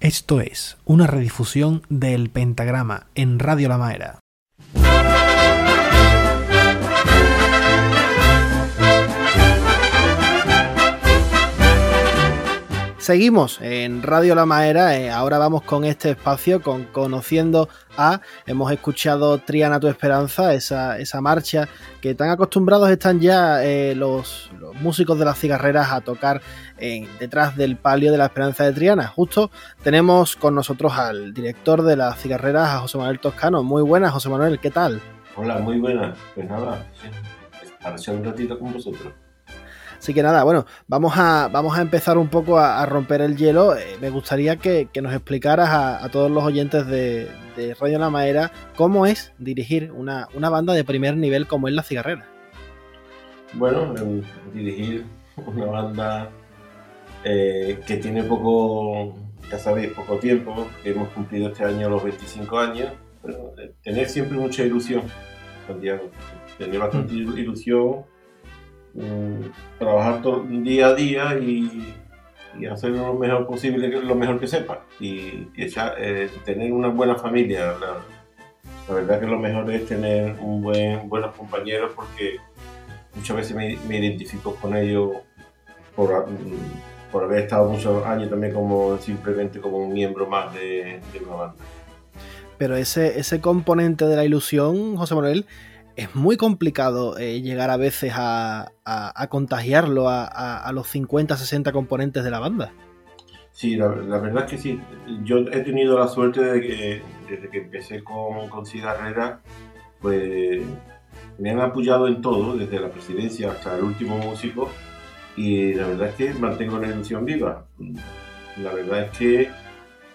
Esto es una redifusión del Pentagrama en Radio La Maera. Seguimos en Radio La Maera, eh, ahora vamos con este espacio, con Conociendo a, hemos escuchado Triana tu Esperanza, esa, esa marcha que tan acostumbrados están ya eh, los, músicos de las cigarreras a tocar detrás del palio de la Esperanza de Triana. Justo tenemos con nosotros al director de las cigarreras, a José Manuel Toscano. Muy buenas, José Manuel, ¿qué tal? Hola, muy buenas. Pues nada, para un ratito con vosotros. Así que nada, bueno, vamos a, vamos a empezar un poco a, romper el hielo. Eh, me gustaría que, nos explicaras a, todos los oyentes de, Radio La Maera cómo es dirigir una, banda de primer nivel como es La Cigarrera. Bueno, dirigir una banda eh, que tiene poco, ya sabéis, poco tiempo, que hemos cumplido este año los 25 años, pero eh, tener siempre mucha ilusión, Santiago. Tener bastante mm. ilusión Mm, trabajar todo, día a día y, hacer lo mejor posible, lo mejor que sepa. Y, eh, tener una buena familia. La, verdad que lo mejor es tener un buen, buenos compañeros porque muchas veces me, identifico con ellos por, mm, por, haber estado muchos años también como simplemente como un miembro más de, de una banda. Pero ese, ese componente de la ilusión, José Manuel, es muy complicado eh, llegar a veces a, contagiarlo a, los 50, 60 componentes de la banda. Sí, la, verdad es que sí. Yo he tenido la suerte de que desde que empecé con, con Cigarrera, pues me han apoyado en todo, desde la presidencia hasta el último músico, y la verdad es que mantengo la ilusión viva. La verdad es que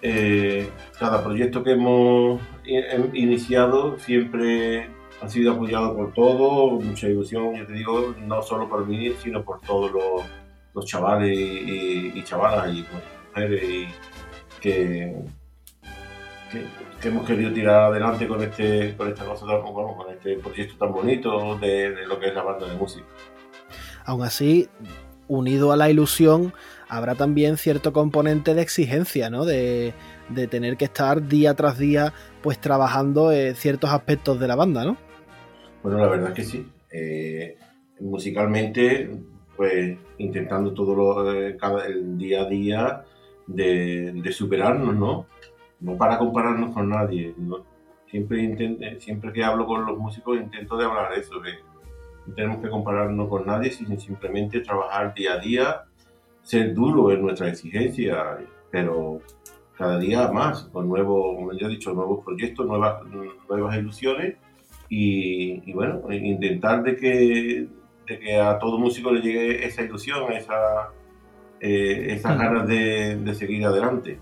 eh, cada proyecto que hemos iniciado siempre ha sido apoyado por todo, mucha ilusión, yo te digo, no solo por mí, sino por todos los, chavales y, chavalas y mujeres que, que, hemos querido tirar adelante con este, con esta cosa, con este proyecto tan bonito de, lo que es la banda de música. Aún así, unido a la ilusión, habrá también cierto componente de exigencia, ¿no? De, tener que estar día tras día, pues trabajando en ciertos aspectos de la banda, ¿no? Bueno, la verdad es que sí. Eh, musicalmente, pues intentando todo lo, eh, cada, el día a día de, superarnos, ¿no? No para compararnos con nadie. Siempre, siempre que hablo con los músicos intento de hablar eso, que no tenemos que compararnos con nadie, sino simplemente trabajar día a día, ser duro en nuestra exigencia, pero cada día más, con nuevos, como ya he dicho, nuevos proyectos, nuevas, nuevas ilusiones y, bueno, intentar de que, que, a todo músico le llegue esa ilusión, esa, eh, esas ganas de, seguir adelante.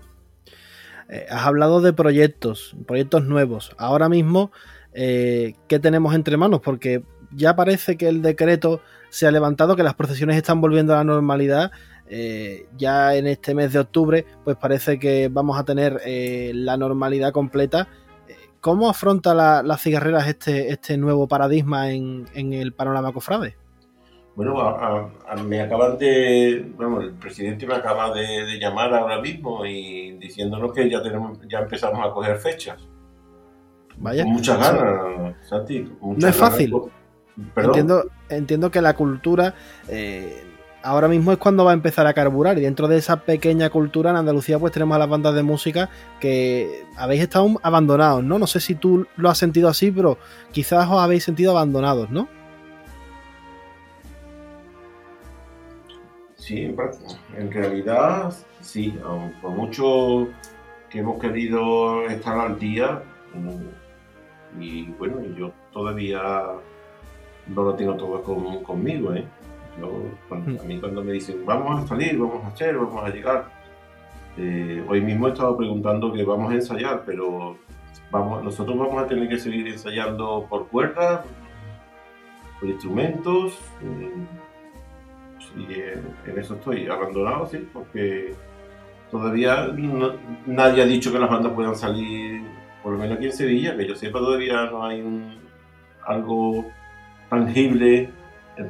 Eh, has hablado de proyectos, proyectos nuevos. Ahora mismo, eh, ¿qué tenemos entre manos? Porque ya parece que el decreto se ha levantado, que las procesiones están volviendo a la normalidad. ya en este mes de octubre, pues parece que vamos a tener la normalidad completa ¿Cómo afronta las la cigarreras este, este nuevo paradigma en, el panorama cofrade? Bueno, me acaban de, bueno, el presidente me acaba de, llamar ahora mismo y diciéndonos que ya tenemos, ya empezamos a coger fechas. Vaya. Con muchas ganas, Santi. no es fácil. Entiendo, entiendo que la cultura eh, ahora mismo es cuando va a empezar a carburar y dentro de esa pequeña cultura en Andalucía pues tenemos a las bandas de música que habéis estado abandonados, ¿no? No sé si tú lo has sentido así, pero quizás os habéis sentido abandonados, ¿no? Sí, en realidad sí, por mucho que hemos querido estar al día mm, y bueno, yo todavía no lo tengo todo conmigo, ¿eh? Mm. a mí cuando me dicen, vamos a salir, vamos a hacer, vamos a llegar, Eh, hoy mismo he estado preguntando que vamos a ensayar, pero vamos, nosotros vamos a tener que seguir ensayando por cuerdas, por instrumentos. y en, eso estoy abandonado, sí, porque todavía nadie ha dicho que las bandas puedan salir, por lo menos aquí en Sevilla, que yo sepa todavía no hay algo tangible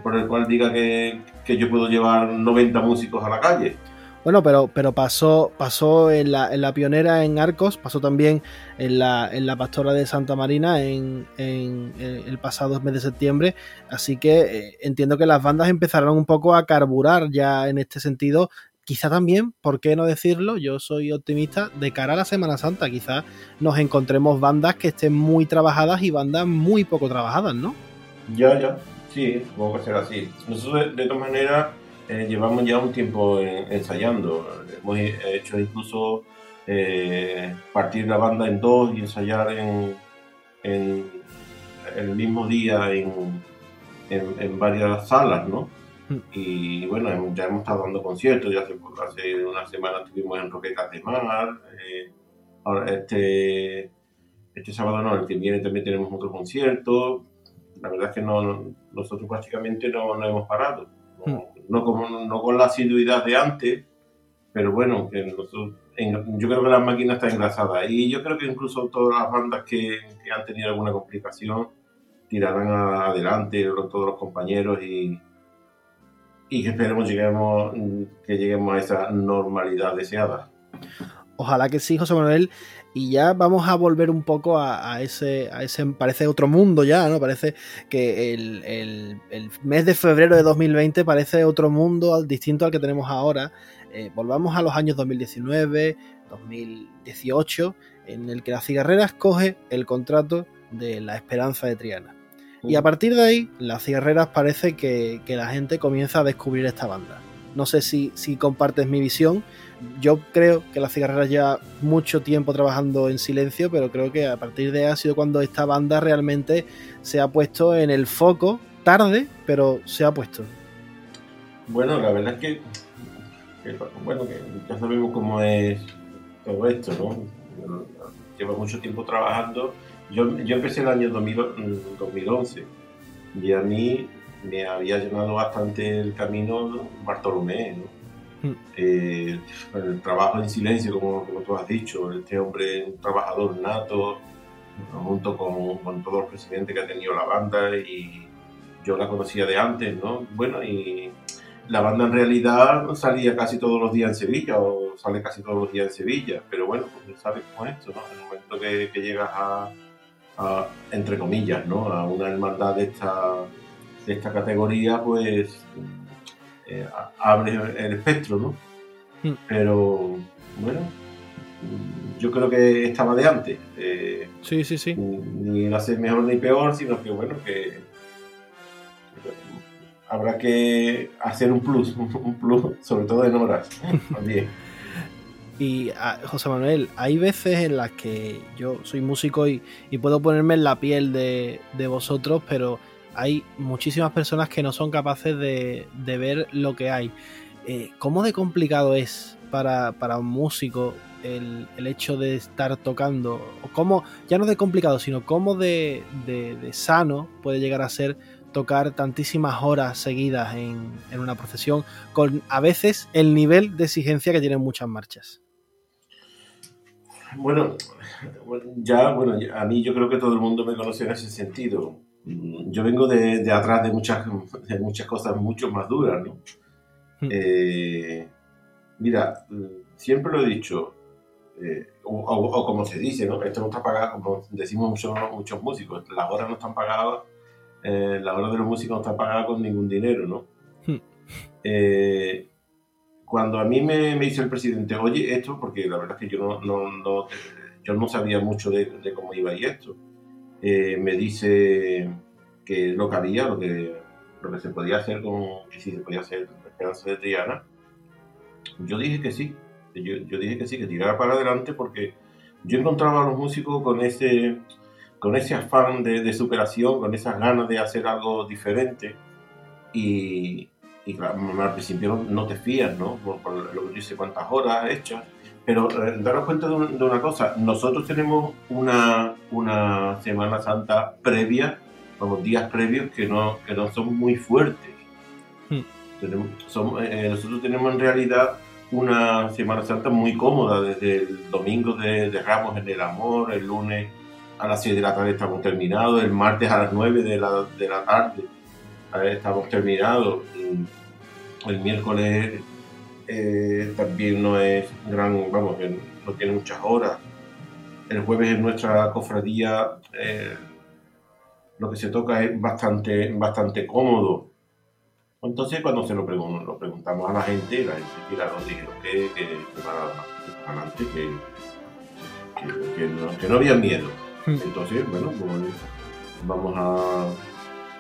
por el cual diga que, que yo puedo llevar 90 músicos a la calle. Bueno, pero, pero pasó, pasó en la, en la pionera en Arcos, pasó también en la, en la Pastora de Santa Marina en, en, el pasado mes de septiembre. Así que eh, entiendo que las bandas empezaron un poco a carburar ya en este sentido. Quizá también, ¿por qué no decirlo? Yo soy optimista de cara a la Semana Santa. Quizá nos encontremos bandas que estén muy trabajadas y bandas muy poco trabajadas, ¿no? Ya, ya. Sí, supongo que será así. Nosotros, de, todas maneras, eh, llevamos ya un tiempo ensayando. Hemos hecho incluso eh, partir la banda en dos y ensayar en, el mismo día en, en, varias salas, ¿no? Hmm. Y bueno, ya hemos estado dando conciertos, ya hace, hace una semana estuvimos en Roquecas de Mar, eh, ahora este, este sábado no, el que viene también tenemos otro concierto, la verdad es que no, nosotros prácticamente no, no hemos parado. No, hmm. como, no, con la asiduidad de antes, pero bueno, que nosotros, yo creo que la máquina está engrasada y yo creo que incluso todas las bandas que, han tenido alguna complicación tirarán adelante todos los compañeros y, y que esperemos lleguemos, que lleguemos a esa normalidad deseada. Ojalá que sí, José Manuel. Y ya vamos a volver un poco a, ese, a ese, parece otro mundo ya, ¿no? Parece que el, mes de febrero de 2020 parece otro mundo distinto al que tenemos ahora. Eh, volvamos a los años 2019, 2018, en el que la cigarrera escoge el contrato de la Esperanza de Triana. Y a partir de ahí, las cigarreras parece que, que la gente comienza a descubrir esta banda. No sé si, si compartes mi visión, yo creo que las cigarreras ya mucho tiempo trabajando en silencio, pero creo que a partir de ahí ha sido cuando esta banda realmente se ha puesto en el foco, tarde, pero se ha puesto. Bueno, la verdad es que, bueno, que ya sabemos cómo es todo esto, ¿no? Llevo mucho tiempo trabajando. Yo, yo empecé el año 2011 y a mí me había llenado bastante el camino Bartolomé, ¿no? Eh, el trabajo en silencio, como, como, tú has dicho, este hombre, un trabajador nato, junto con, con todos los presidentes que ha tenido la banda y yo la conocía de antes, ¿no? Bueno, y la banda en realidad salía casi todos los días en Sevilla o sale casi todos los días en Sevilla, pero bueno, pues sabes es esto, ¿no? En el momento que, que llegas a, a, entre comillas, ¿no? A una hermandad de esta, de esta categoría, pues eh, abre el espectro, ¿no? Hmm. Pero bueno, yo creo que estaba de antes. Eh, sí, sí, sí. Ni a ser mejor ni peor, sino que bueno, que habrá que hacer un plus, un plus, sobre todo en horas también. Y ah, José Manuel, hay veces en las que yo soy músico y, puedo ponerme en la piel de, de, vosotros, pero hay muchísimas personas que no son capaces de, ver lo que hay. Eh, ¿Cómo de complicado es para, un músico el, hecho de estar tocando? Cómo, ya no de complicado, sino cómo de, sano puede llegar a ser tocar tantísimas horas seguidas en, en, una procesión, con a veces el nivel de exigencia que tienen muchas marchas. Bueno, ya, bueno, a mí yo creo que todo el mundo me conoce en ese sentido. Mm, yo vengo de, atrás de muchas, de muchas cosas mucho más duras, ¿no? Hmm. Eh, mira, siempre lo he dicho, eh, o, como se dice, ¿no? Esto no está pagado, como decimos muchos, muchos músicos, las horas no están pagadas, eh, las horas de los músicos no están pagadas con ningún dinero, ¿no? Hmm. cuando a mí me, me, dice el presidente, oye, esto, porque la verdad es que yo no, no, no yo no sabía mucho de, de cómo iba y esto, eh, me dice que lo que había, lo que, lo que se podía hacer con, que si se podía hacer esperanza de Triana. Yo dije que sí, yo, yo, dije que sí, que tirara para adelante porque yo encontraba a los músicos con ese, con ese afán de, de superación, con esas ganas de hacer algo diferente y, y claro, al principio no, te fías, ¿no? Por, lo que dice cuántas horas hechas, pero eh, daros cuenta de, una cosa, nosotros tenemos una, una Semana Santa previa, como días previos que no, que no son muy fuertes. Hmm. Tenemos, eh, nosotros tenemos en realidad una Semana Santa muy cómoda, desde el domingo de, Ramos en el Amor, el lunes a las 6 de la tarde estamos terminados, el martes a las 9 de la, de la tarde estamos terminados, el miércoles eh, también no es gran, vamos, no tiene muchas horas. El jueves en nuestra cofradía eh, lo que se toca es bastante, bastante cómodo. Entonces cuando se lo, lo preguntamos a la gente, la gente nos dijeron que, que, adelante, que, que, no, había miedo. Hmm. Entonces, bueno, pues, vamos a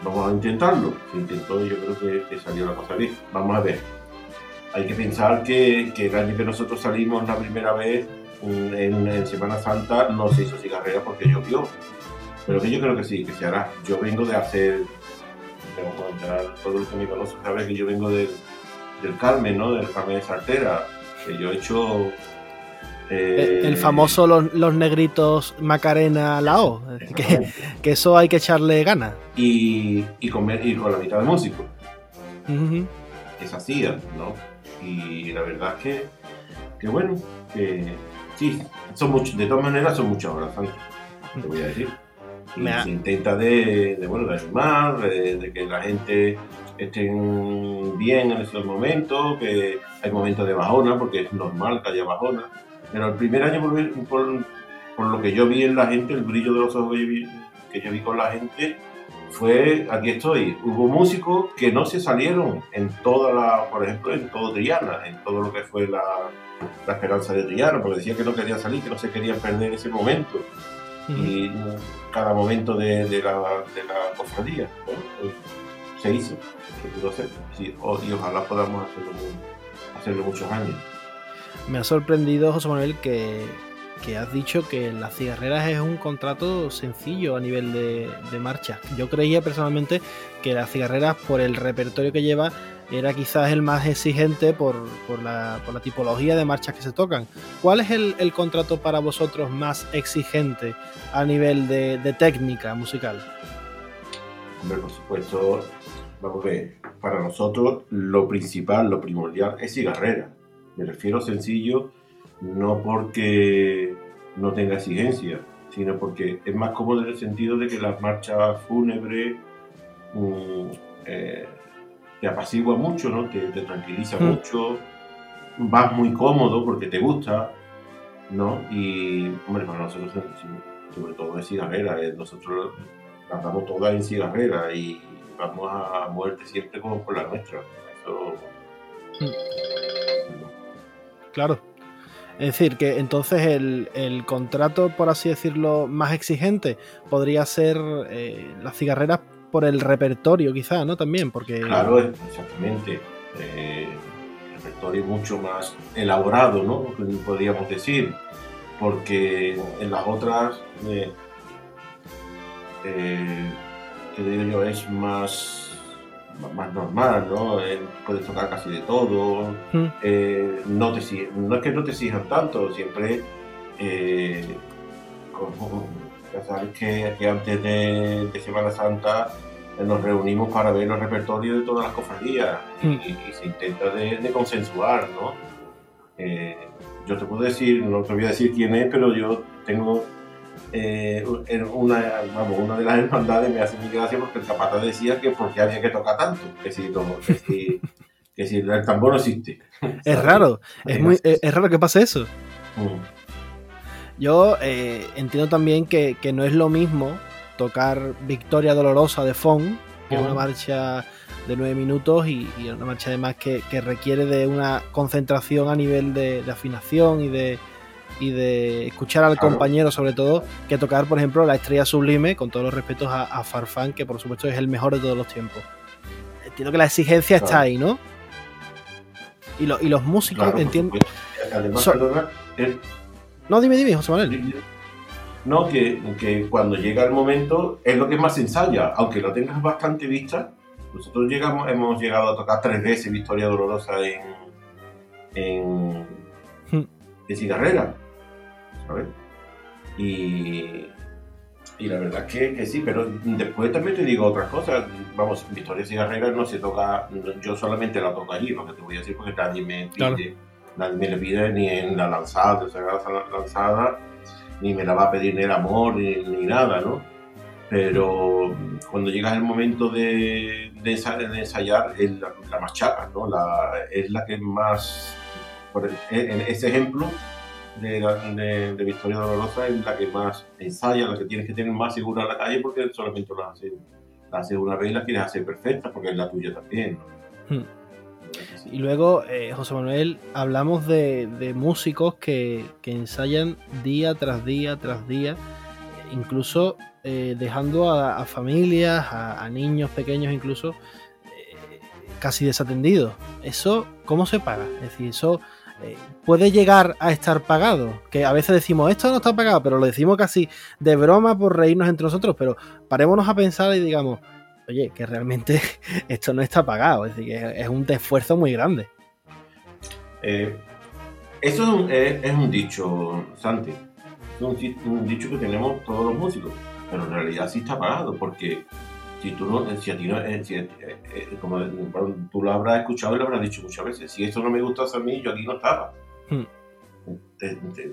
vamos a intentarlo. Se intentó y yo creo que, salió la cosa bien. Vamos a ver. Hay que pensar que, que el año que nosotros salimos la primera vez en, Semana Santa no se hizo cigarrera porque llovió. Pero que yo creo que sí, que se hará. Yo vengo de hacer, tengo que comentar, todo el que me conoce sabe que yo vengo del, del Carmen, ¿no? Del Carmen de Sartera, que yo he hecho eh, el famoso los, negritos Macarena Lao, que, que, eso hay que echarle ganas. Y, y, con, y con la mitad de músicos. Es así, ¿no? Y la verdad es que, que bueno, que sí, son mucho, de todas maneras son muchas horas, te voy a decir. Y se intenta de, de, bueno, de animar, de, que la gente esté bien en esos momentos, que hay momentos de bajona, porque es normal que haya bajona pero el primer año, por, por, lo que yo vi en la gente, el brillo de los ojos que yo vi, con la gente, fue, aquí estoy, hubo músicos que no se salieron en toda la, por ejemplo, en todo Triana, en todo lo que fue la, la esperanza de Triana, porque decía que no querían salir, que no se querían perder ese momento. Y cada momento de, de, la, de la cofradía, pues, se hizo, y ojalá podamos hacerlo, hacerlo muchos años. Me ha sorprendido, José Manuel, que, has dicho que las cigarreras es un contrato sencillo a nivel de, de marcha. Yo creía personalmente que las cigarreras, por el repertorio que lleva, era quizás el más exigente por, la, tipología de marchas que se tocan. ¿Cuál es el, contrato para vosotros más exigente a nivel de, técnica musical? Hombre, por supuesto, vamos a ver, para nosotros lo principal, lo primordial es cigarrera me refiero sencillo no porque no tenga exigencia, sino porque es más cómodo en el sentido de que las marchas fúnebres mm, eh, te apacigua mucho, ¿no? te, tranquiliza mm. mucho, vas muy cómodo porque te gusta, ¿no? Y, hombre, para nosotros, sobre todo en cigarrera, eh, nosotros las damos todas en cigarrera y vamos a muerte siempre como por la nuestra. Eso, mm. Claro. Es decir, que entonces el, contrato, por así decirlo, más exigente podría ser eh, las cigarreras por el repertorio, quizá, ¿no? También, porque... Claro, exactamente. Eh, el repertorio mucho más elaborado, ¿no? Podríamos decir. Porque en las otras, eh, eh digo yo, es más más normal, ¿no? Eh, puedes tocar casi de todo, hmm. eh, no, te, no es que no te exijan tanto, siempre, eh, ya sabes que, antes de, Semana Santa nos reunimos para ver los repertorios de todas las cofradías y, hmm. se intenta de, consensuar, ¿no? yo te puedo decir, no te voy a decir quién es, pero yo tengo eh, una, vamos, una de las hermandades me hace muy gracia porque el capataz decía que porque había que tocar tanto, que si, que si, el tambor no existe. Es raro, es, muy, es, raro que pase eso. Mm. Yo eh, entiendo también que, que, no es lo mismo tocar Victoria Dolorosa de Fon, que es una marcha de nueve minutos y, una marcha además que, que, requiere de una concentración a nivel de afinación y de, y de escuchar al compañero sobre todo que tocar por ejemplo la estrella sublime con todos los respetos a, Farfán que por supuesto es el mejor de todos los tiempos. Entiendo que la exigencia está ahí ¿no? y, y los músicos entiendo además no dime dime José Manuel. No que, que, cuando llega el momento es lo que más ensaya. Aunque lo tengas bastante vista nosotros llegamos hemos llegado a tocar tres veces Victoria Dolorosa en en de cigarrera, ¿sabes? Y, y la verdad es que, que, sí, pero después también te digo otras cosas. Vamos, Victoria Cigarrera no se toca, yo solamente la toco allí, lo que te voy a decir, porque nadie me pide, nadie me le pide ni en la lanzada, la lanzada, ni me la va a pedir ni el amor, ni, ni nada, ¿no? Pero cuando llega el momento de, de, ensayar, es la, la más chata, ¿no? La, es la que más, por en ese ejemplo, de, de, de, Victoria Dolorosa es la que más ensaya, la que tienes que tener más segura en la calle porque solamente la haces, la haces una vez y la quieres hacer perfecta porque es la tuya también. Hmm. Y luego, eh, José Manuel, hablamos de, de músicos que, que, ensayan día tras día tras día, incluso eh, dejando a, a familias, a, a, niños pequeños incluso, eh, casi desatendidos. ¿Eso cómo se paga? Es decir, eso puede llegar a estar pagado. Que a veces decimos, esto no está pagado, pero lo decimos casi de broma por reírnos entre nosotros, pero parémonos a pensar y digamos, oye, que realmente esto no está pagado, es decir, es un esfuerzo muy grande. Eh, eso es un, es, un, dicho, Santi, es un dicho que tenemos todos los músicos, pero en realidad sí está pagado, porque si tú no, si a ti no, eh, si, eh, eh, como tú lo habrás escuchado y lo habrás dicho muchas veces, si esto no me gustase a mí, yo aquí no estaba. Hmm.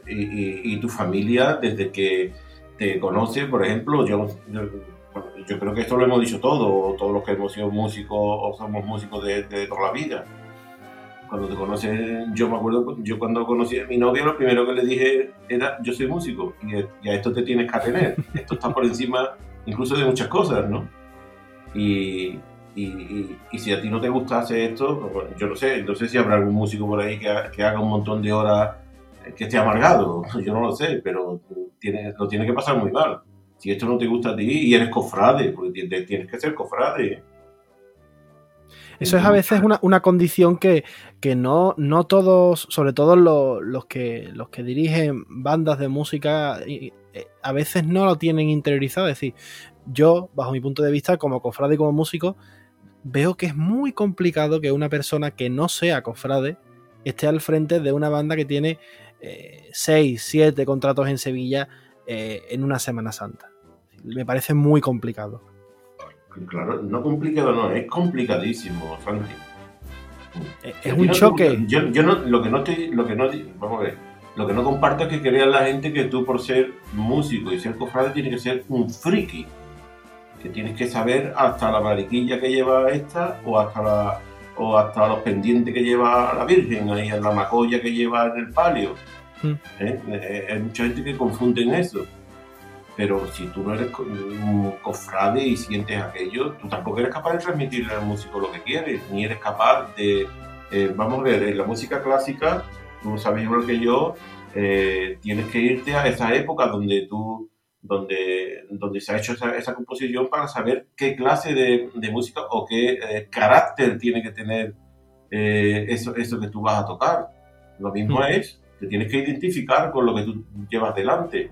Y, y, y, tu familia, desde que te conoce, por ejemplo, yo, yo, yo, creo que esto lo hemos dicho todos, todos los que hemos sido músicos o somos músicos de, de toda la vida. Cuando te conoces, yo me acuerdo, yo cuando conocí a mi novia, lo primero que le dije era, yo soy músico y, y a esto te tienes que atener. Esto está por encima incluso de muchas cosas, ¿no? Y, y, y, si a ti no te gustase esto, pues, yo no sé, no sé si habrá algún músico por ahí que, que haga un montón de horas que esté amargado, yo no lo sé, pero tiene, lo tiene que pasar muy mal. Si esto no te gusta a ti y eres cofrade, porque tienes que ser cofrade. Eso es a veces una, una condición que, que, no, no todos, sobre todo los, los, que, los que dirigen bandas de música, eh, a veces no lo tienen interiorizado. Es decir, yo, bajo mi punto de vista, como cofrade y como músico, veo que es muy complicado que una persona que no sea cofrade esté al frente de una banda que tiene 6, eh, 7 contratos en Sevilla eh, en una Semana Santa. Me parece muy complicado. Claro, no complicado no, es complicadísimo, Franklin. Es, es un choque. Yo, yo, no, lo que no estoy, lo que no, vamos a ver, lo que no comparto es que crea la gente que tú por ser músico y ser cofrade tienes que ser un friki que tienes que saber hasta la mariquilla que lleva esta o hasta la o hasta los pendientes que lleva la Virgen, ahí en la macolla que lleva en el palio. Mm. ¿Eh? Eh, hay mucha gente que confunde en eso. Pero si tú no eres un cofrade y sientes aquello, tú tampoco eres capaz de transmitirle al músico lo que quieres, ni eres capaz de... Eh, vamos a ver, en la música clásica, tú sabes igual que yo, eh, tienes que irte a esa época donde tú donde, donde se ha hecho esa, esa composición para saber qué clase de, de música o qué eh, carácter tiene que tener eh, eso, eso que tú vas a tocar. Lo mismo mm. es, te tienes que identificar con lo que tú llevas delante.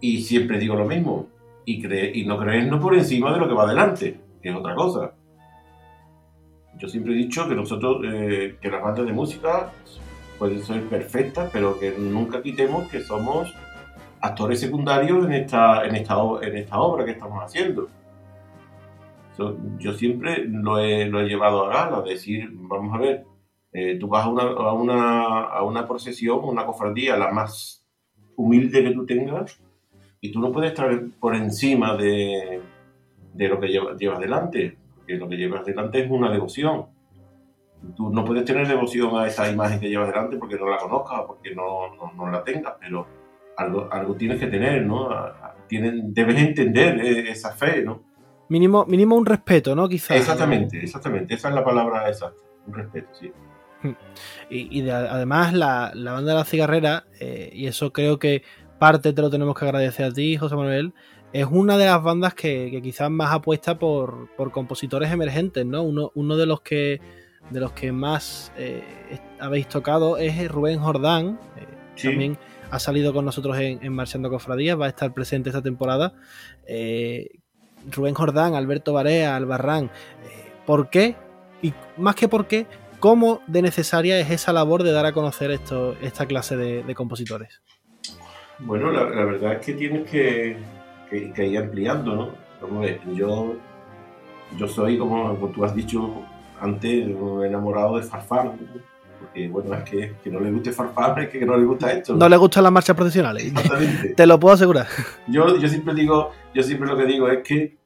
Y siempre digo lo mismo, y, cree, y no creernos por encima de lo que va delante, que es otra cosa. Yo siempre he dicho que nosotros, eh, que las bandas de música pueden ser perfectas, pero que nunca quitemos que somos actores secundarios en esta, en esta, en esta obra que estamos haciendo. yo siempre lo he, lo he, llevado a gala, decir, vamos a ver, eh, tú vas a una, a, una, a una procesión, una cofradía, la más humilde que tú tengas, y tú no puedes estar por encima de, de lo que llevas, llevas delante, porque lo que llevas delante es una devoción. Tú no puedes tener devoción a esa imagen que llevas delante porque no la conozcas, porque no, no, no la tengas, pero algo, algo tienes que tener, ¿no? Tienen, debes entender eh, esa fe, ¿no? Mínimo, mínimo un respeto, ¿no? Quizás. Exactamente, exactamente. Esa es la palabra exacta. Un respeto, sí. Y, y de, además la, la, banda de la cigarrera, eh, y eso creo que parte te lo tenemos que agradecer a ti, José Manuel, es una de las bandas que, que quizás más apuesta por, por, compositores emergentes, ¿no? Uno, uno de los que de los que más eh, habéis tocado es Rubén Jordán, eh, sí. también ha salido con nosotros en, Marchando Cofradías, va a estar presente esta temporada. Eh, Rubén Jordán, Alberto Barea, Albarrán. Eh, ¿Por qué? Y más que por qué, ¿Cómo de necesaria es esa labor de dar a conocer esta clase de, compositores? Bueno, la, verdad es que tienes que, ir ampliando, ¿no? Yo soy, como, tú has dicho antes, enamorado de Farfán. Porque, bueno, es que, que no le guste Farfán, es que no le gusta esto. No, le gustan las marchas profesionales. Te lo puedo asegurar. Yo, yo siempre digo, yo siempre lo que digo es que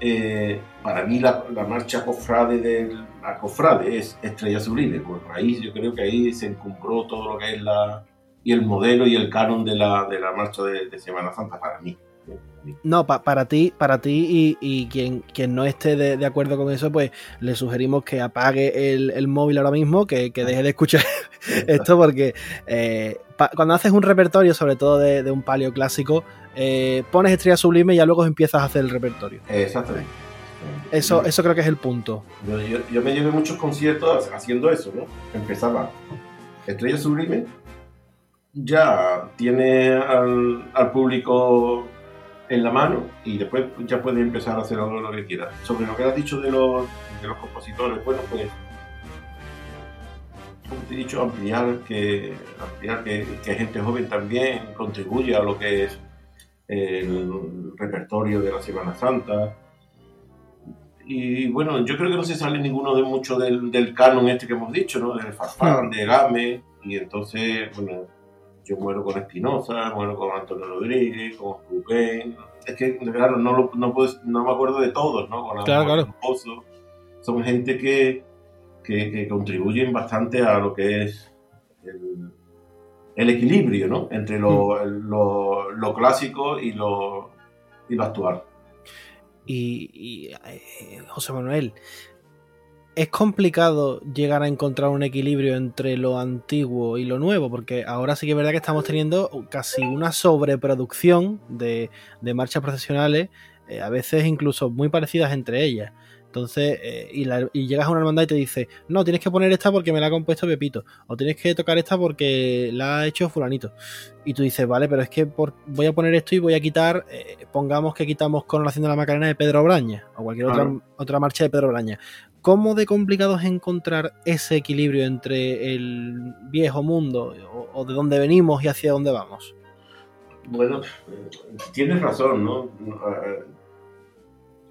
eh, para mí la, marcha cofrade del la cofrade es Estrella Sublime. Pues ahí yo creo que ahí se encumbró todo lo que es la y el modelo y el canon de la, de la marcha de, Semana Santa para mí. No, para ti, para ti y, quien, quien no esté de, acuerdo con eso, pues le sugerimos que apague el, móvil ahora mismo, que, deje de escuchar esto, porque eh, cuando haces un repertorio, sobre todo de, un palio clásico, eh, pones estrella sublime y ya luego empiezas a hacer el repertorio. Exactamente. Eso, eso creo que es el punto. Yo, me llevé muchos conciertos haciendo eso, ¿no? Empezaba Estrella Sublime, ya tiene al, al, público en la mano y después ya puede empezar a hacer algo lo que quiera. Sobre lo que has dicho de los, de los compositores, bueno, pues como te he dicho, ampliar que, ampliar que, que gente joven también contribuya a lo que es el repertorio de la Semana Santa. Y bueno, yo creo que no se sale ninguno de mucho del, del canon este que hemos dicho, ¿no? Del Farfán, de Game, y entonces, bueno, yo muero con Espinosa, muero con Antonio Rodríguez, con Rubén. Es que, claro, no, no, no me acuerdo de todos, ¿no? Con claro, claro. Son gente que, que, contribuyen bastante a lo que es el, el equilibrio ¿no? entre lo, mm. lo, lo, clásico y lo, y lo actual. Y, eh, José Manuel, es complicado llegar a encontrar un equilibrio entre lo antiguo y lo nuevo, porque ahora sí que es verdad que estamos teniendo casi una sobreproducción de, de marchas profesionales, eh, a veces incluso muy parecidas entre ellas. Entonces, eh, y, llegas a una hermandad y te dice, no, tienes que poner esta porque me la ha compuesto Pepito, o tienes que tocar esta porque la ha hecho fulanito. Y tú dices, vale, pero es que voy a poner esto y voy a quitar, eh, pongamos que quitamos con de la Macarena de Pedro Braña, o cualquier otra, otra marcha de Pedro Braña. ¿Cómo de complicado es encontrar ese equilibrio entre el viejo mundo o, de dónde venimos y hacia dónde vamos? Bueno, eh, tienes razón, ¿no?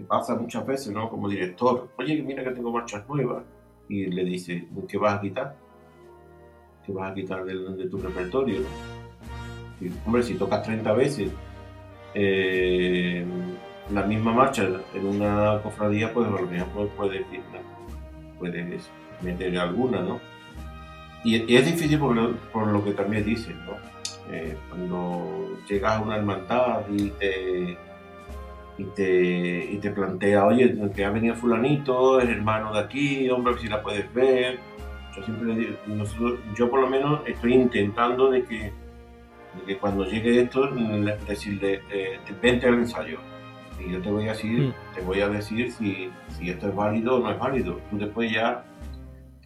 pasa muchas veces, ¿no? Como director, oye, mira que tengo marchas nuevas. Y le dice, ¿qué vas a quitar? ¿Qué vas a quitar de, tu repertorio? hombre, si tocas 30 veces eh, la misma marcha en una cofradía, pues a lo mejor puedes, puedes meter alguna, ¿no? Y, es difícil por lo, por lo, que también dices, ¿no? Eh, cuando llegas a una hermandad y te y te, y te plantea, oye, que ha venido fulanito, es hermano de aquí, hombre, si la puedes ver. Yo siempre le digo, yo por lo menos estoy intentando de que, que cuando llegue esto, decirle, eh, vente al ensayo. Y yo te voy a decir, mm. te voy a decir si, si, esto es válido o no es válido. Tú después ya,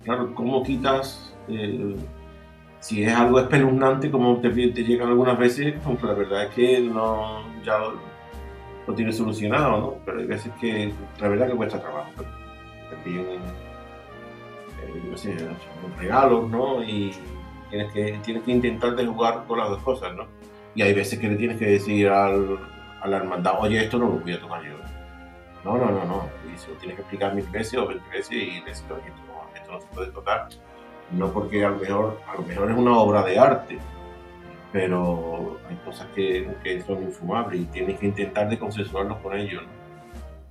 claro, ¿cómo quitas? Eh, si es algo espeluznante, como te, te llegan algunas veces, pues la verdad es que no, ya lo tiene solucionado, ¿no? Pero hay veces que la verdad que cuesta trabajo. Te piden, eh, no sé, regalos, ¿no? Y tienes que, tienes que intentar de jugar con las dos cosas, ¿no? Y hay veces que le tienes que decir al, a la hermandad, oye, esto no lo voy a tomar yo. No, no, no, no. Y se lo tienes que explicar mil veces o veinte veces y decir, oye, esto no, esto no se puede tocar. No porque a lo mejor, a lo mejor es una obra de arte, pero hay cosas que, que son infumables y tienes que intentar de consensuarlos con ellos.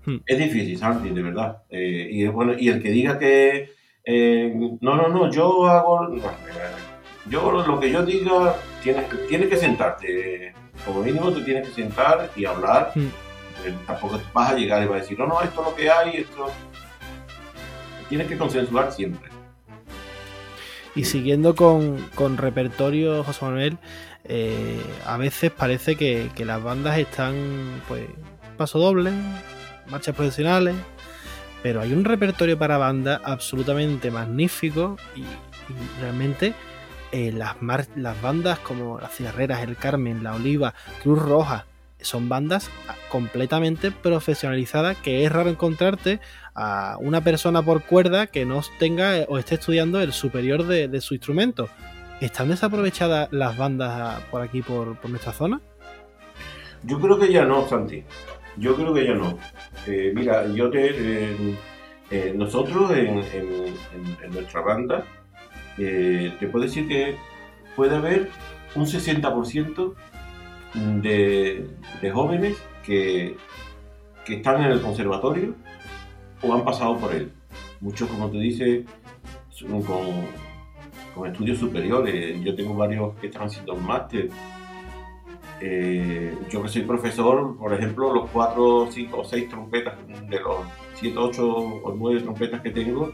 Hmm. Es difícil, Santi, de verdad. Eh, y, bueno, y el que diga que eh, no, no, no, yo hago. yo lo que yo diga, tienes, tienes que sentarte. Como mínimo, te tienes que sentar y hablar. Eh, tampoco vas a llegar y vas a decir, no, no, esto es lo que hay, esto. Tienes que consensuar siempre. Y siguiendo con, con repertorio, José Manuel, eh, a veces parece que, las bandas están, pues, paso doble, marchas profesionales, pero hay un repertorio para bandas absolutamente magnífico y, realmente eh, las, las bandas como las Cigarreras, el Carmen, la Oliva, Cruz Roja, son bandas completamente profesionalizadas, que es raro encontrarte a una persona por cuerda que no tenga o esté estudiando el superior de, su instrumento. ¿Están desaprovechadas las bandas por aquí, por, nuestra zona? Yo creo que ya no, Santi. Yo creo que ya no. Eh, mira, yo te, eh, eh, nosotros en, nuestra banda, te puedo decir que puede haber un 60% de, de, jóvenes que, que están en el conservatorio o han pasado por él. Muchos, como te dice, con, con estudios superiores. Yo tengo varios que están haciendo un máster. Eh, yo que soy profesor, por ejemplo, los cuatro, cinco o seis trompetas, de los siete, ocho o nueve trompetas que tengo,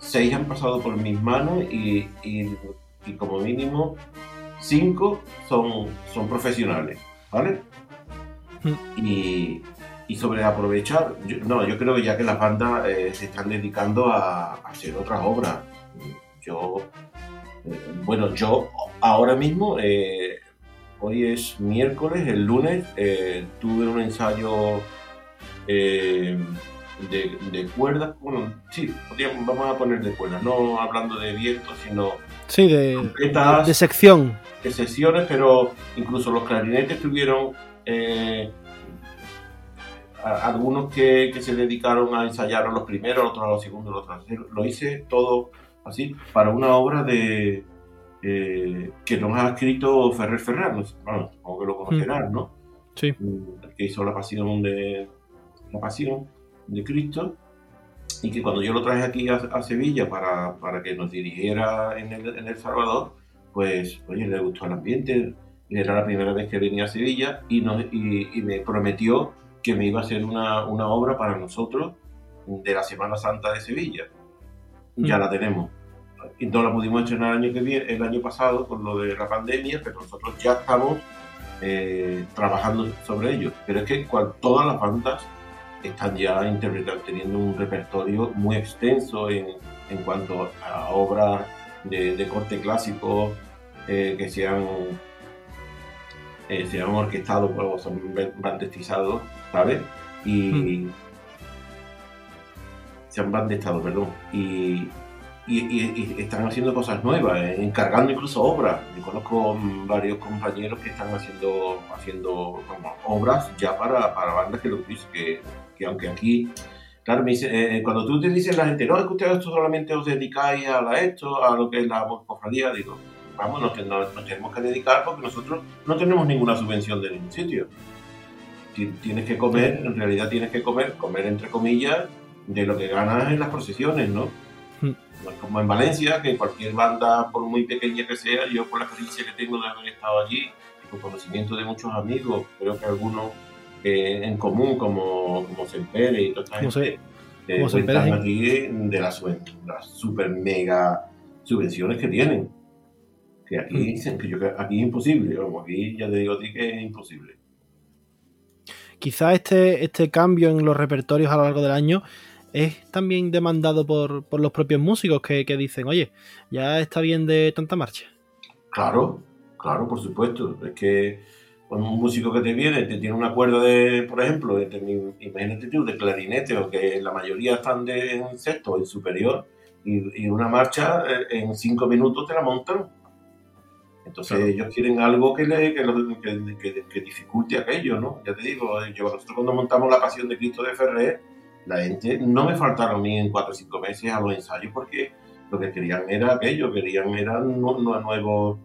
seis han pasado por mis manos y, y, como mínimo cinco son, son profesionales, ¿vale? Mm. Y, y sobre aprovechar, no, yo creo que ya que las bandas eh, se están dedicando a, hacer otras obras. Yo, eh, bueno, yo ahora mismo, eh, hoy es miércoles, el lunes tuve un ensayo de, cuerdas, bueno, sí, vamos a poner de cuerdas, no hablando de viento, sino sí, de, de, sección. De secciones, pero incluso los clarinetes tuvieron algunos que, se dedicaron a ensayar a los primeros, otros a los segundos, los terceros. Lo hice todo así para una obra de eh, que nos ha escrito Ferrer Ferrer, bueno, como que lo conocerán, ¿no? Sí. Mm, que hizo la pasión de la pasión de Cristo y que cuando yo lo traje aquí a, Sevilla para, para, que nos dirigiera en el, en el Salvador, pues, oye, le gustó el ambiente, era la primera vez que venía a Sevilla y, nos, y me prometió que me iba a hacer una, una obra para nosotros de la Semana Santa de Sevilla. Ya mm. la tenemos. Y no la pudimos estrenar el año, que viene, el año pasado con lo de la pandemia, pero nosotros ya estamos eh, trabajando sobre ello. Pero es que cual, todas las bandas están ya interpretando, teniendo un repertorio muy extenso en, en cuanto a obras de, de corte clásico eh, que sean eh, se han orquestado o son bandestizados, ¿sabes? Y hmm. se han bandestado, perdón. Y, y, están haciendo cosas nuevas, eh, encargando incluso obras. Yo conozco varios compañeros que están haciendo, haciendo obras ya para, para bandas que lo que, que aunque aquí Claro, me dice, eh, cuando tú te dices la gente, no, es que ustedes solamente os dedicáis a la esto, a lo que es la cofradía, digo, vamos, nos, tenemos que dedicar porque nosotros no tenemos ninguna subvención de ningún sitio. Tienes que comer, en realidad tienes que comer, comer entre comillas, de lo que ganas en las procesiones, ¿no? Hmm. Como en Valencia, que cualquier banda, por muy pequeña que sea, yo por la experiencia que tengo de haber estado allí, y con conocimiento de muchos amigos, creo que algunos eh, en común, como, como Sempere y toda esta gente, eh, aquí de las, las super mega subvenciones que tienen que aquí mm. dicen que, yo, aquí es imposible, como aquí ya te digo a ti que es imposible. Quizá este, este cambio en los repertorios a lo largo del año es también demandado por, los propios músicos que, dicen, oye, ya está bien de tanta marcha. Claro, claro, por supuesto. Es que un músico que te viene, te tiene una cuerda de, por ejemplo, de, imagínate tú, de clarinete, o que la mayoría están de, en sexto en superior, y, y, una marcha eh, en cinco minutos te la montan entonces ellos quieren algo que, le, que, que, dificulte aquello, ¿no? Ya te digo, yo, nosotros cuando montamos la Pasión de Cristo de Ferrer, la gente no me faltaron a mí en cuatro o cinco meses a los ensayos porque lo que querían era aquello, querían eran nuevos,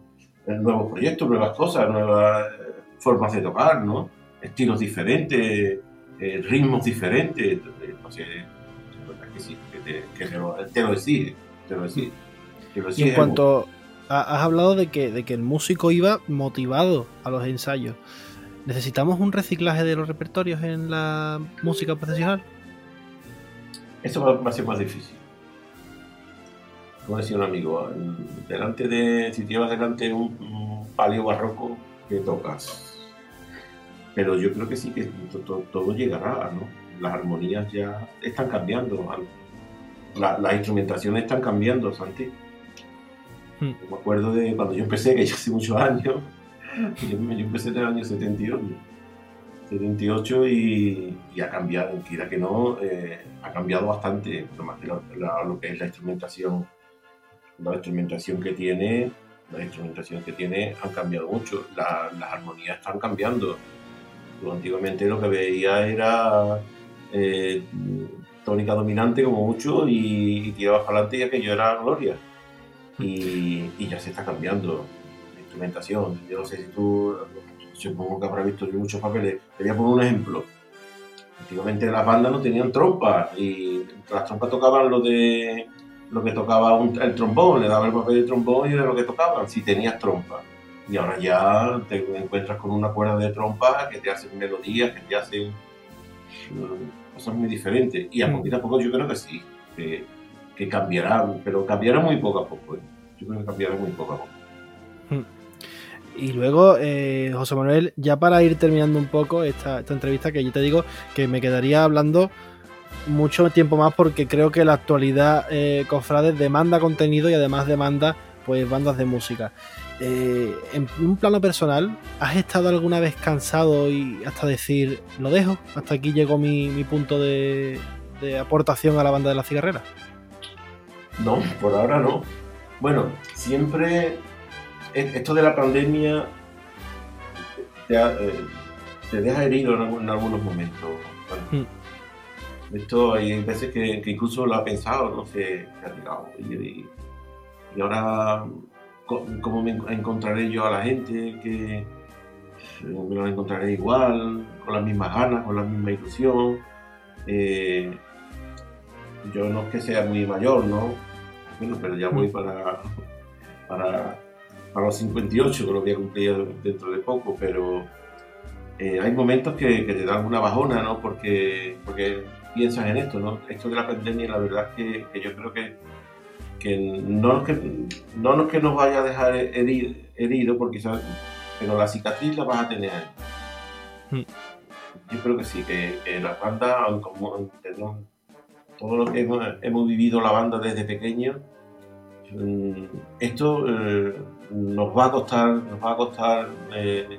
nuevos proyectos, nuevas cosas, nuevas eh, formas de tocar, ¿no? Estilos diferentes, eh, ritmos diferentes. Entonces, que sí, que te, lo, te lo exige, te lo exige. y en cuanto, has hablado de que, de que el músico iba motivado a los ensayos. ¿Necesitamos un reciclaje de los repertorios en la música profesional? Eso va a ser más difícil. Como decía un amigo, delante de, si llevas delante un, palio barroco, que tocas? Pero yo creo que sí, que todo, llegará, ¿no? Las armonías ya están cambiando, las instrumentaciones están cambiando, Santi Hmm. Me acuerdo de cuando yo empecé, que ya hace muchos años, yo, empecé en el año 72. 78 y, ha cambiado, quiera que no, eh, ha cambiado bastante, más que lo que es la instrumentación, la instrumentación que tiene, la instrumentación que tiene han cambiado mucho, las armonías están cambiando. Antiguamente lo que veía era eh, tónica dominante como mucho y, tiraba para adelante y aquello era gloria. Y, y ya se está cambiando la instrumentación. Yo no sé si tú supongo que habrá visto muchos papeles. Te voy a poner un ejemplo. Antiguamente las bandas no tenían trompas y las trompas tocaban lo de lo que tocaba el trombón, le daba el papel de trombón y era lo que tocaban, si tenías trompa. Y ahora ya te encuentras con una cuerda de trompa que te hacen melodías, que te hacen mm, cosas muy diferentes. Y a mm. poquito a poco yo creo que sí, que, que cambiará, pero cambiará muy poco a poco. ¿eh? Yo creo que cambiará muy poco a poco. Mm. Y luego, eh, José Manuel, ya para ir terminando un poco esta, entrevista, que yo te digo que me quedaría hablando mucho tiempo más porque creo que la actualidad eh, Cofrades demanda contenido y además demanda pues bandas de música. Eh, en un plano personal, ¿has estado alguna vez cansado y hasta decir, lo dejo? Hasta aquí llegó mi, punto de, de, aportación a la banda de la cigarrera. No, por ahora no. Bueno, siempre esto de la pandemia te, eh, deja herido en, algunos momentos. Hmm. Esto hay veces que, incluso lo ha pensado, no sé, y, ahora, ¿cómo me encontraré yo a la gente? que me lo encontraré igual, con las mismas ganas, con la misma ilusión. Eh, yo no es que sea muy mayor, ¿no? Bueno, pero ya voy hmm. para, para para los 58, que lo voy a cumplir dentro de poco, pero eh, hay momentos que, te dan una bajona, ¿no? Porque, porque piensas en esto, ¿no? Esto de la pandemia, la verdad es que, yo creo que, que, no, que no es que nos vaya a dejar herido, porque pero la cicatriz la vas a tener. Hmm. Yo creo que sí, que, la banda, como todo lo que hemos, hemos vivido la banda desde pequeño, mm, esto eh, nos va a costar, nos va a costar eh,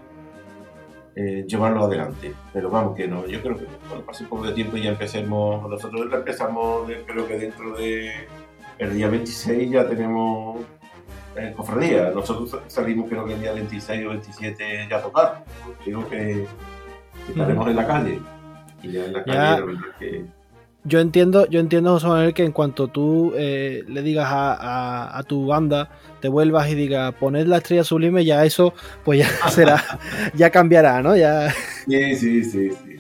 eh, llevarlo adelante. Pero vamos, que no, yo creo que cuando pase un poco de tiempo y ya empecemos, nosotros empezamos, creo que dentro de el día 26 ya tenemos eh, cofradía. Nosotros salimos creo que el día 26 o 27 ya a tocar. Digo que, estaremos en la calle. Y ya en la calle, que yo entiendo, yo entiendo, José Manuel, que en cuanto tú eh, le digas a, tu banda, te vuelvas y digas, poned la estrella sublime, ya eso, pues ya será, ya cambiará, ¿no? Ya... Sí, sí, sí, sí,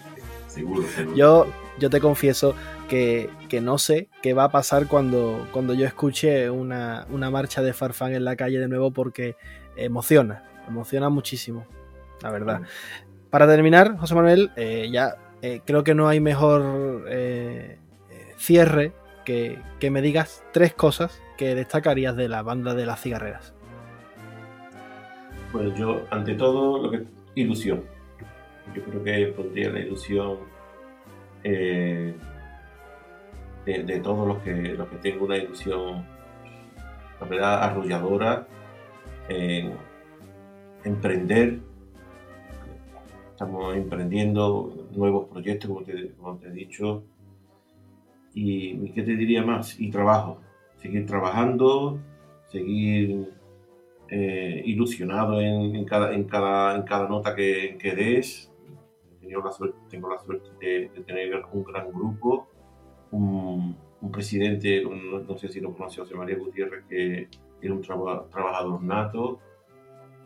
seguro, Yo, yo te confieso que, no sé qué va a pasar cuando, cuando yo escuche una, marcha de Farfán en la calle de nuevo, porque emociona, emociona muchísimo, la verdad. Para terminar, José Manuel, eh, ya eh, creo que no hay mejor eh, cierre que, me digas tres cosas que destacarías de la banda de las cigarreras. Bueno, yo, ante todo, lo que ilusión. Yo creo que pondría la ilusión eh, de, todos los que, los que tengo una ilusión, la verdad, arrolladora en emprender Estamos emprendiendo nuevos proyectos, como te, he dicho. Y, ¿qué te diría más? Y trabajo. Seguir trabajando, seguir eh, ilusionado en, cada, en, cada, en cada nota que, que des. La suerte, tengo la suerte de, tener un gran grupo, un, presidente, no sé si lo conoce, José María Gutiérrez, que es un trabajador nato,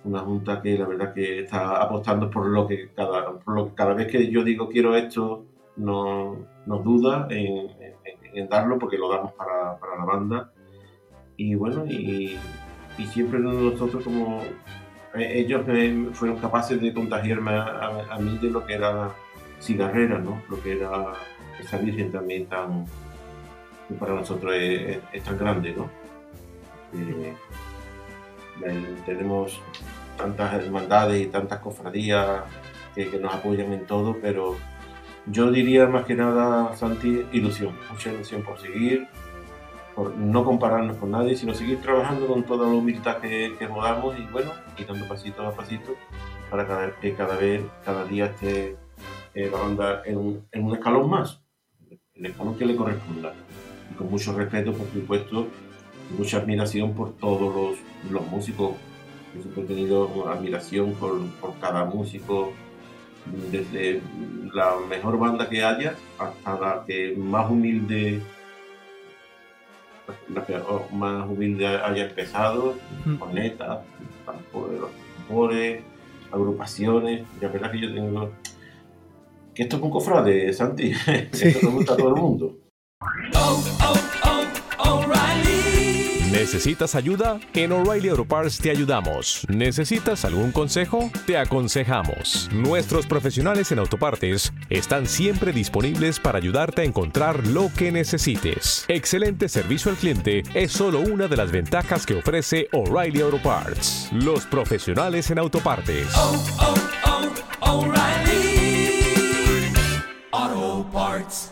una junta que la verdad que está apostando por lo que cada, cada vez que yo digo quiero esto, no, duda en, darlo porque lo damos para, la banda. Y bueno, y, siempre nosotros como eh, ellos fueron capaces de contagiarme a, mí de lo que era cigarrera, ¿no? Lo que era esa virgen también tan, que para nosotros es, tan grande, ¿no? Eh, tenemos tantas hermandades y tantas cofradías que, nos apoyan en todo, pero yo diría más que nada, Santi, ilusión, mucha ilusión por seguir, por no compararnos con nadie, sino seguir trabajando con toda la humildad que, que rodamos y bueno, y dando pasito a pasito para cada, que cada vez, cada día esté eh, la banda en un, en un escalón más, el escalón que le corresponda. Y con mucho respeto, por supuesto, y mucha admiración por todos los, los músicos. Yo siempre he tenido admiración por, por cada músico, desde la mejor banda que haya hasta la que más humilde la que más humilde haya empezado, cornetas, los tambores, agrupaciones. La verdad que yo tengo que esto es un cofrade, Santi. Sí. Esto le gusta a todo el mundo. Oh, oh, oh, ¿Necesitas ayuda? En O'Reilly Auto Parts te ayudamos. ¿Necesitas algún consejo? Te aconsejamos. Nuestros profesionales en autopartes están siempre disponibles para ayudarte a encontrar lo que necesites. Excelente servicio al cliente es solo una de las ventajas que ofrece O'Reilly Auto Parts. Los profesionales en autopartes. Oh, oh hearts.